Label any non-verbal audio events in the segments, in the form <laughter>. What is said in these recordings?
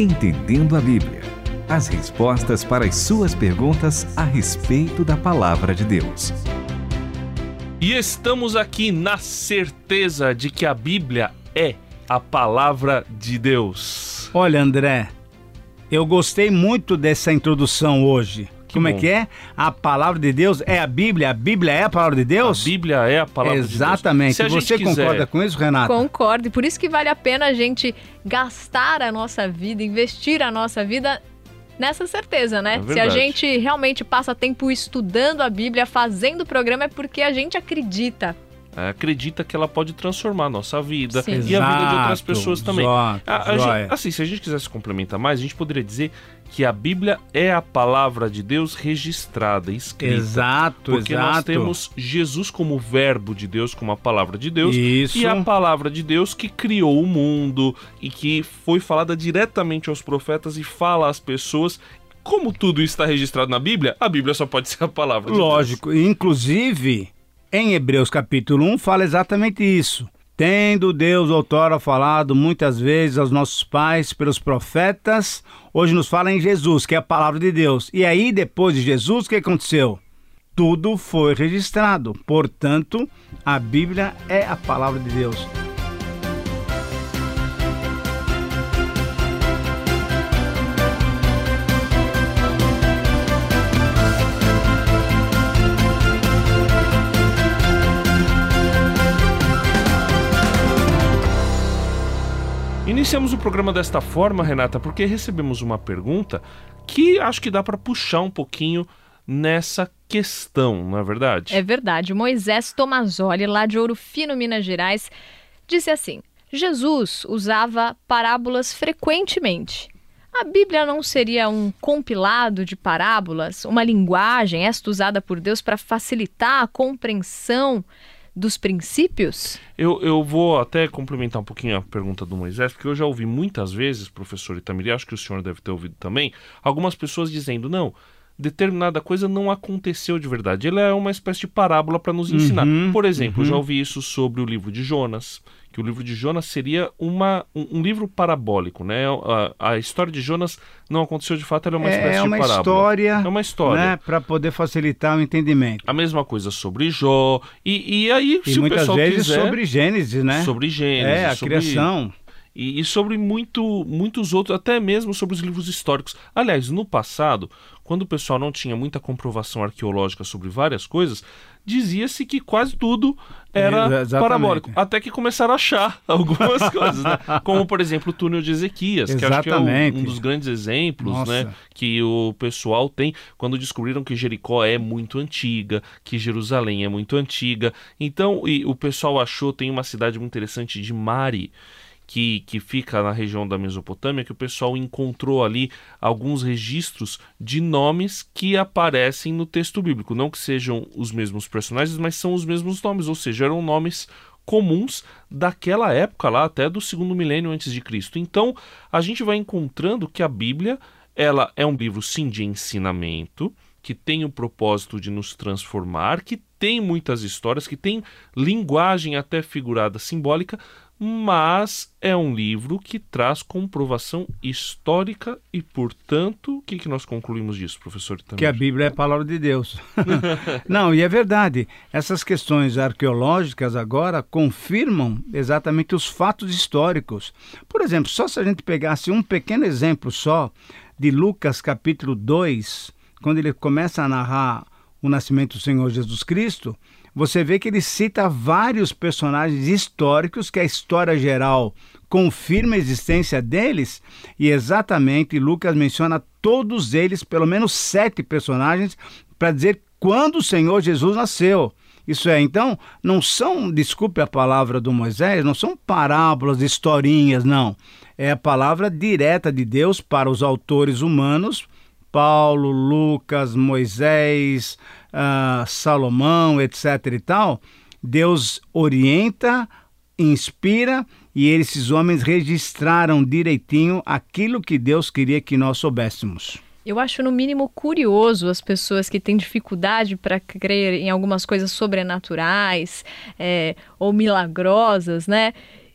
Entendendo a Bíblia. As respostas para as suas perguntas a respeito da palavra de Deus. E estamos aqui na certeza de que a Bíblia é a palavra de Deus. Olha, André, eu gostei muito dessa introdução hoje. Que Como é bom. que é? A palavra de Deus é a Bíblia, a Bíblia é a palavra de Deus? A Bíblia é a palavra Exatamente. de Deus. Se a gente Você quiser- concorda com isso, Renata? Concordo, e por isso que vale a pena a gente gastar a nossa vida, investir a nossa vida nessa certeza, né? É Se a gente realmente passa tempo estudando a Bíblia, fazendo o programa, é porque a gente acredita. É, acredita que ela pode transformar a nossa vida Sim. e a vida de outras Exato, pessoas também. exato, A- a gente- assim, se a gente quisesse complementar mais, a gente poderia dizer que a Bíblia é a palavra de Deus registrada, escrita. Exato, Porque exato. nós temos Jesus como verbo de Deus, como a palavra de Deus, Isso. e a palavra de Deus que criou o mundo e que foi falada diretamente aos profetas e fala às pessoas. Como tudo isso está registrado na Bíblia, a Bíblia só pode ser a palavra de Deus. Lógico, inclusive em Hebreus capítulo 1 fala exatamente isso. Tendo Deus outrora falado muitas vezes aos nossos pais pelos profetas, hoje nos fala em Jesus, que é a palavra de Deus. E aí, depois de Jesus, o que aconteceu? Tudo foi registrado. Portanto, a Bíblia é a palavra de Deus. Iniciamos o programa desta forma, Renata, porque recebemos uma pergunta que acho que dá para puxar um pouquinho nessa questão, não é verdade? É verdade. Moisés Tomazoli, lá de Ouro Fino, Minas Gerais, disse assim: Jesus usava parábolas frequentemente. A Bíblia não seria um compilado de parábolas, uma linguagem, esta usada por Deus para facilitar a compreensão dos princípios? Eu, eu vou até complementar um pouquinho a pergunta do Moisés, porque eu já ouvi muitas vezes, professor Itamiri, acho que o senhor deve ter ouvido também, algumas pessoas dizendo, não, determinada coisa não aconteceu de verdade. Ele é uma espécie de parábola para nos ensinar. Uhum, Por exemplo, uhum. já ouvi isso sobre o livro de Jonas, que o livro de Jonas seria uma, um, um livro parabólico, né? A, a história de Jonas não aconteceu de fato, ela é uma espécie é uma de parábola. história, É uma história. né, para poder facilitar o entendimento. A mesma coisa sobre Jó. E, e aí, E se o muitas pessoal vezes quiser, sobre Gênesis, né? sobre Gênesis, é, a sobre- criação. E, e sobre muito, muitos outros, até mesmo sobre os livros históricos. Aliás, no passado, quando o pessoal não tinha muita comprovação arqueológica sobre várias coisas, dizia-se que quase tudo era Exa- exatamente. parabólico. Até que começaram a achar <laughs> algumas <laughs> coisas, né? Como, por exemplo, o túnel de Ezequias, que acho que é um, Exatamente. um dos grandes exemplos, Nossa. né? Que o pessoal tem quando descobriram que Jericó é muito antiga, que Jerusalém é muito antiga. Então, e o pessoal achou, tem uma cidade muito interessante de Mari, que, que fica na região da Mesopotâmia, que o pessoal encontrou ali alguns registros de nomes que aparecem no texto bíblico. Não que sejam os mesmos personagens, mas são os mesmos nomes, ou seja, eram nomes comuns daquela época lá, até do segundo milênio antes de Cristo. Então, a gente vai encontrando que a Bíblia, ela é um livro sim de ensinamento, que tem o propósito de nos transformar, que tem muitas histórias, que tem linguagem até figurada simbólica, mas é um livro que traz comprovação histórica e, portanto, o que, que nós concluímos disso, professor Itamir? Que a Bíblia é a palavra de Deus. <laughs> Não, e é verdade. Essas questões arqueológicas agora confirmam exatamente os fatos históricos. Por exemplo, só se a gente pegasse um pequeno exemplo só de Lucas capítulo 2, quando ele começa a narrar o nascimento do Senhor Jesus Cristo, você vê que ele cita vários personagens históricos que a história geral confirma a existência deles e exatamente Lucas menciona todos eles, pelo menos sete personagens, para dizer quando o Senhor Jesus nasceu. Isso é, então, não são, desculpe a palavra do Moisés, não são parábolas, historinhas, não. É a palavra direta de Deus para os autores humanos, Paulo, Lucas, Moisés, ah, Salomão, etc. e tal. Deus orienta, inspira e esses homens registraram direitinho aquilo que Deus queria que nós soubéssemos. Eu acho, no mínimo, curioso as pessoas que têm dificuldade para crer em algumas coisas sobrenaturais é, ou milagrosas, né?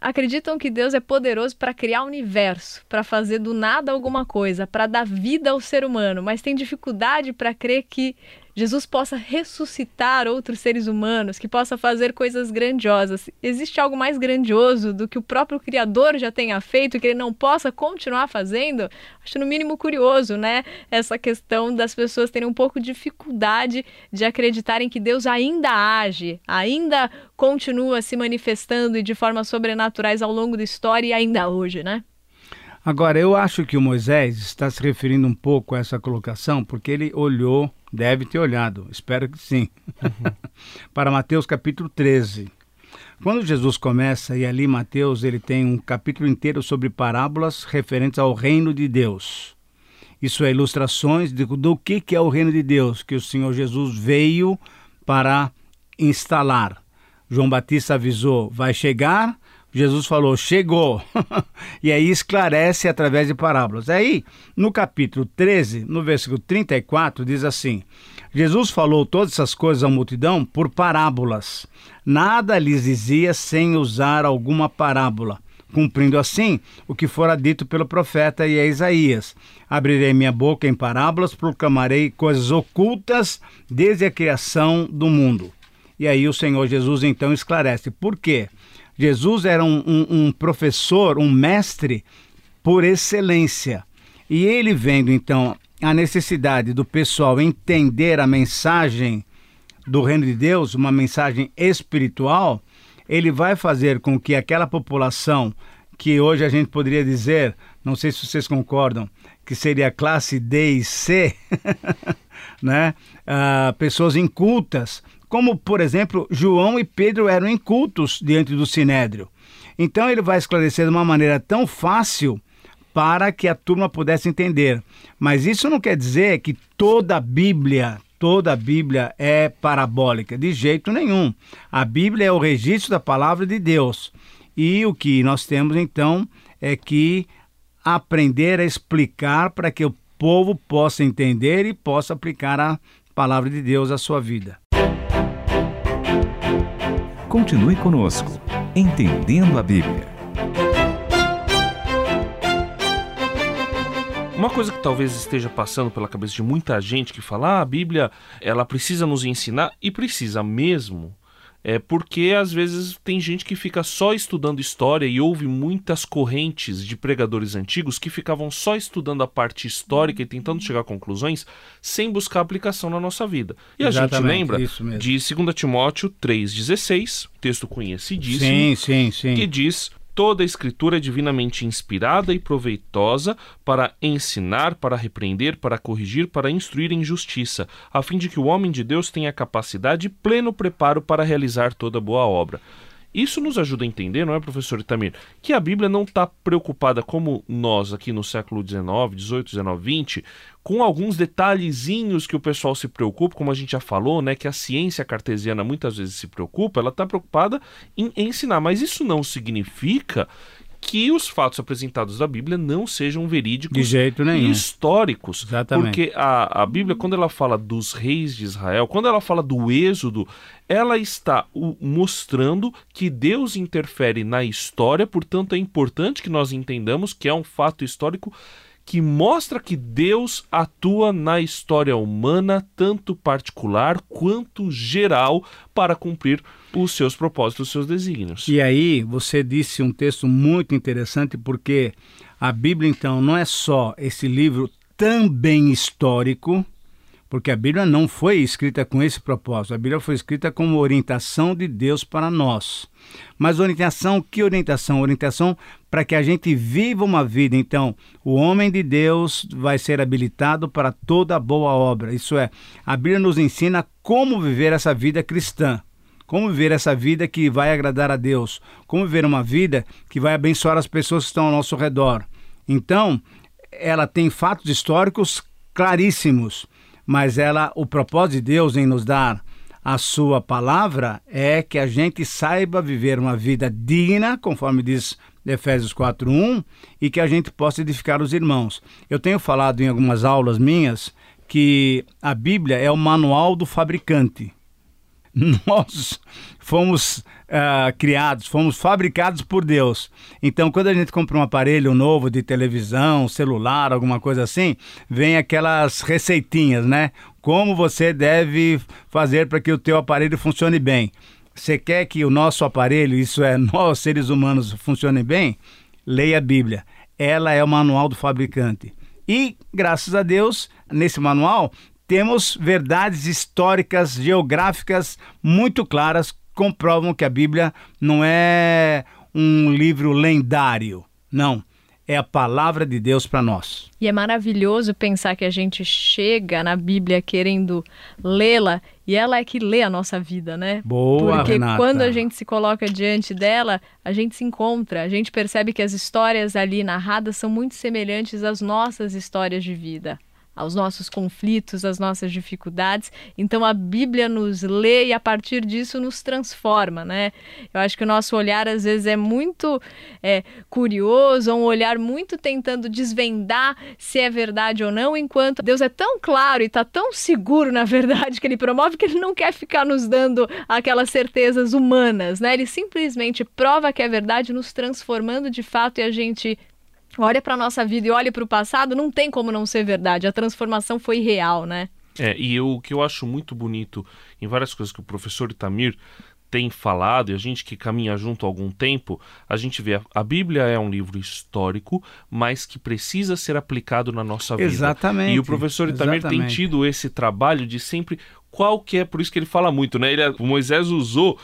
acreditam que Deus é poderoso para criar o universo, para fazer do nada alguma coisa, para dar vida ao ser humano, mas tem dificuldade para crer que Jesus possa ressuscitar outros seres humanos, que possa fazer coisas grandiosas. Existe algo mais grandioso do que o próprio Criador já tenha feito e que ele não possa continuar fazendo? Acho no mínimo curioso, né? Essa questão das pessoas terem um pouco de dificuldade de acreditarem que Deus ainda age, ainda continua se manifestando e de formas sobrenaturais ao longo da história e ainda hoje, né? Agora, eu acho que o Moisés está se referindo um pouco a essa colocação, porque ele olhou, deve ter olhado, espero que sim, <laughs> para Mateus capítulo 13. Quando Jesus começa, e ali Mateus ele tem um capítulo inteiro sobre parábolas referentes ao reino de Deus. Isso é ilustrações de, do que, que é o reino de Deus, que o Senhor Jesus veio para instalar. João Batista avisou, vai chegar, Jesus falou, chegou. <laughs> e aí esclarece através de parábolas. Aí, no capítulo 13, no versículo 34, diz assim: Jesus falou todas essas coisas à multidão por parábolas. Nada lhes dizia sem usar alguma parábola, cumprindo assim o que fora dito pelo profeta e Isaías. Abrirei minha boca em parábolas, proclamarei coisas ocultas desde a criação do mundo. E aí o Senhor Jesus então esclarece. Por quê? Jesus era um, um, um professor, um mestre por excelência. E ele vendo então a necessidade do pessoal entender a mensagem do reino de Deus, uma mensagem espiritual, ele vai fazer com que aquela população que hoje a gente poderia dizer, não sei se vocês concordam, que seria classe D e C, <laughs> né? Uh, pessoas incultas, como, por exemplo, João e Pedro eram incultos diante do sinédrio. Então ele vai esclarecer de uma maneira tão fácil para que a turma pudesse entender. Mas isso não quer dizer que toda a Bíblia, toda a Bíblia é parabólica, de jeito nenhum. A Bíblia é o registro da palavra de Deus. E o que nós temos então é que aprender a explicar para que o povo possa entender e possa aplicar a palavra de Deus à sua vida. Continue conosco, entendendo a Bíblia. Uma coisa que talvez esteja passando pela cabeça de muita gente que fala, ah, a Bíblia, ela precisa nos ensinar e precisa mesmo, é porque às vezes tem gente que fica só estudando história e houve muitas correntes de pregadores antigos que ficavam só estudando a parte histórica e tentando chegar a conclusões sem buscar aplicação na nossa vida. E Exatamente, a gente lembra de 2 Timóteo 3,16, texto conhecidíssimo, sim, sim, sim. que diz Toda a escritura é divinamente inspirada e proveitosa para ensinar, para repreender, para corrigir, para instruir em justiça, a fim de que o homem de Deus tenha capacidade e pleno preparo para realizar toda boa obra. Isso nos ajuda a entender, não é, professor Itamir, que a Bíblia não está preocupada, como nós aqui no século XIX, XVIII, XIX, XX, com alguns detalhezinhos que o pessoal se preocupa, como a gente já falou, né, que a ciência cartesiana muitas vezes se preocupa, ela está preocupada em ensinar, mas isso não significa que os fatos apresentados da Bíblia não sejam verídicos de jeito nenhum. e históricos. Exatamente. Porque a, a Bíblia, quando ela fala dos reis de Israel, quando ela fala do êxodo, ela está mostrando que Deus interfere na história, portanto é importante que nós entendamos que é um fato histórico que mostra que Deus atua na história humana, tanto particular quanto geral, para cumprir os seus propósitos, os seus desígnios. E aí, você disse um texto muito interessante, porque a Bíblia, então, não é só esse livro também histórico, porque a Bíblia não foi escrita com esse propósito. A Bíblia foi escrita como orientação de Deus para nós. Mas orientação, que orientação? Orientação para que a gente viva uma vida. Então, o homem de Deus vai ser habilitado para toda boa obra. Isso é, a Bíblia nos ensina como viver essa vida cristã. Como viver essa vida que vai agradar a Deus? Como viver uma vida que vai abençoar as pessoas que estão ao nosso redor? Então, ela tem fatos históricos claríssimos mas ela, o propósito de Deus em nos dar a sua palavra é que a gente saiba viver uma vida digna, conforme diz Efésios 4:1, e que a gente possa edificar os irmãos. Eu tenho falado em algumas aulas minhas que a Bíblia é o manual do fabricante. <laughs> nós fomos uh, criados, fomos fabricados por Deus. Então, quando a gente compra um aparelho novo de televisão, celular, alguma coisa assim, vem aquelas receitinhas, né? Como você deve fazer para que o teu aparelho funcione bem. Você quer que o nosso aparelho, isso é, <laughs> nós seres humanos, funcione bem? Leia a Bíblia. Ela é o manual do fabricante. E, graças a Deus, nesse manual temos verdades históricas, geográficas muito claras comprovam que a Bíblia não é um livro lendário. Não. É a palavra de Deus para nós. E é maravilhoso pensar que a gente chega na Bíblia querendo lê-la e ela é que lê a nossa vida, né? Boa, Porque Renata. quando a gente se coloca diante dela, a gente se encontra, a gente percebe que as histórias ali narradas são muito semelhantes às nossas histórias de vida aos nossos conflitos, às nossas dificuldades. Então a Bíblia nos lê e a partir disso nos transforma, né? Eu acho que o nosso olhar às vezes é muito é, curioso, um olhar muito tentando desvendar se é verdade ou não, enquanto Deus é tão claro e está tão seguro na verdade que Ele promove que Ele não quer ficar nos dando aquelas certezas humanas, né? Ele simplesmente prova que é verdade, nos transformando de fato e a gente olha para nossa vida e olha para o passado, não tem como não ser verdade. A transformação foi real, né? É, e eu, o que eu acho muito bonito em várias coisas que o professor Itamir tem falado, e a gente que caminha junto há algum tempo, a gente vê a, a Bíblia é um livro histórico, mas que precisa ser aplicado na nossa vida. Exatamente. E o professor Itamir exatamente. tem tido esse trabalho de sempre qual que é, por isso que ele fala muito, né? Ele, o Moisés usou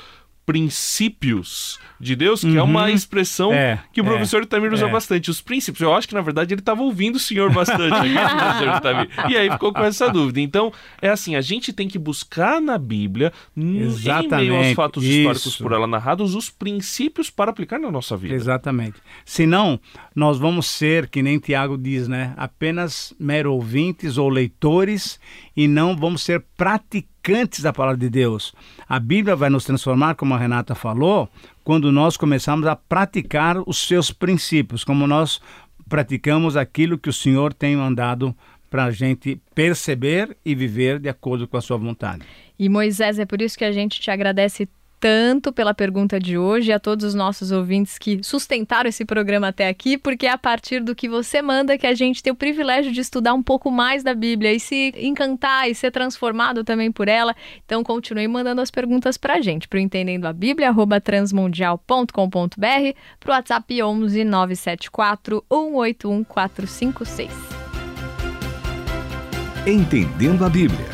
princípios de Deus, que uhum. é uma expressão é, que o professor é, Itamir usa é. bastante. Os princípios, eu acho que na verdade ele estava ouvindo o senhor bastante. <laughs> e aí ficou com essa dúvida. Então, é assim, a gente tem que buscar na Bíblia, Exatamente, em meio aos fatos isso. históricos por ela narrados, os princípios para aplicar na nossa vida. Exatamente. Senão, nós vamos ser, que nem Tiago diz, né? Apenas mero ouvintes ou leitores e não vamos ser praticantes da palavra de Deus. A Bíblia vai nos transformar, como a Renata falou, quando nós começamos a praticar os seus princípios, como nós praticamos aquilo que o Senhor tem mandado para a gente perceber e viver de acordo com a sua vontade. E Moisés, é por isso que a gente te agradece tanto pela pergunta de hoje e a todos os nossos ouvintes que sustentaram esse programa até aqui, porque é a partir do que você manda que a gente tem o privilégio de estudar um pouco mais da Bíblia e se encantar e ser transformado também por ela. Então continue mandando as perguntas para a gente, para o Entendendo a Bíblia, arroba transmundial.com.br, para o WhatsApp 11 974 181 456. Entendendo a Bíblia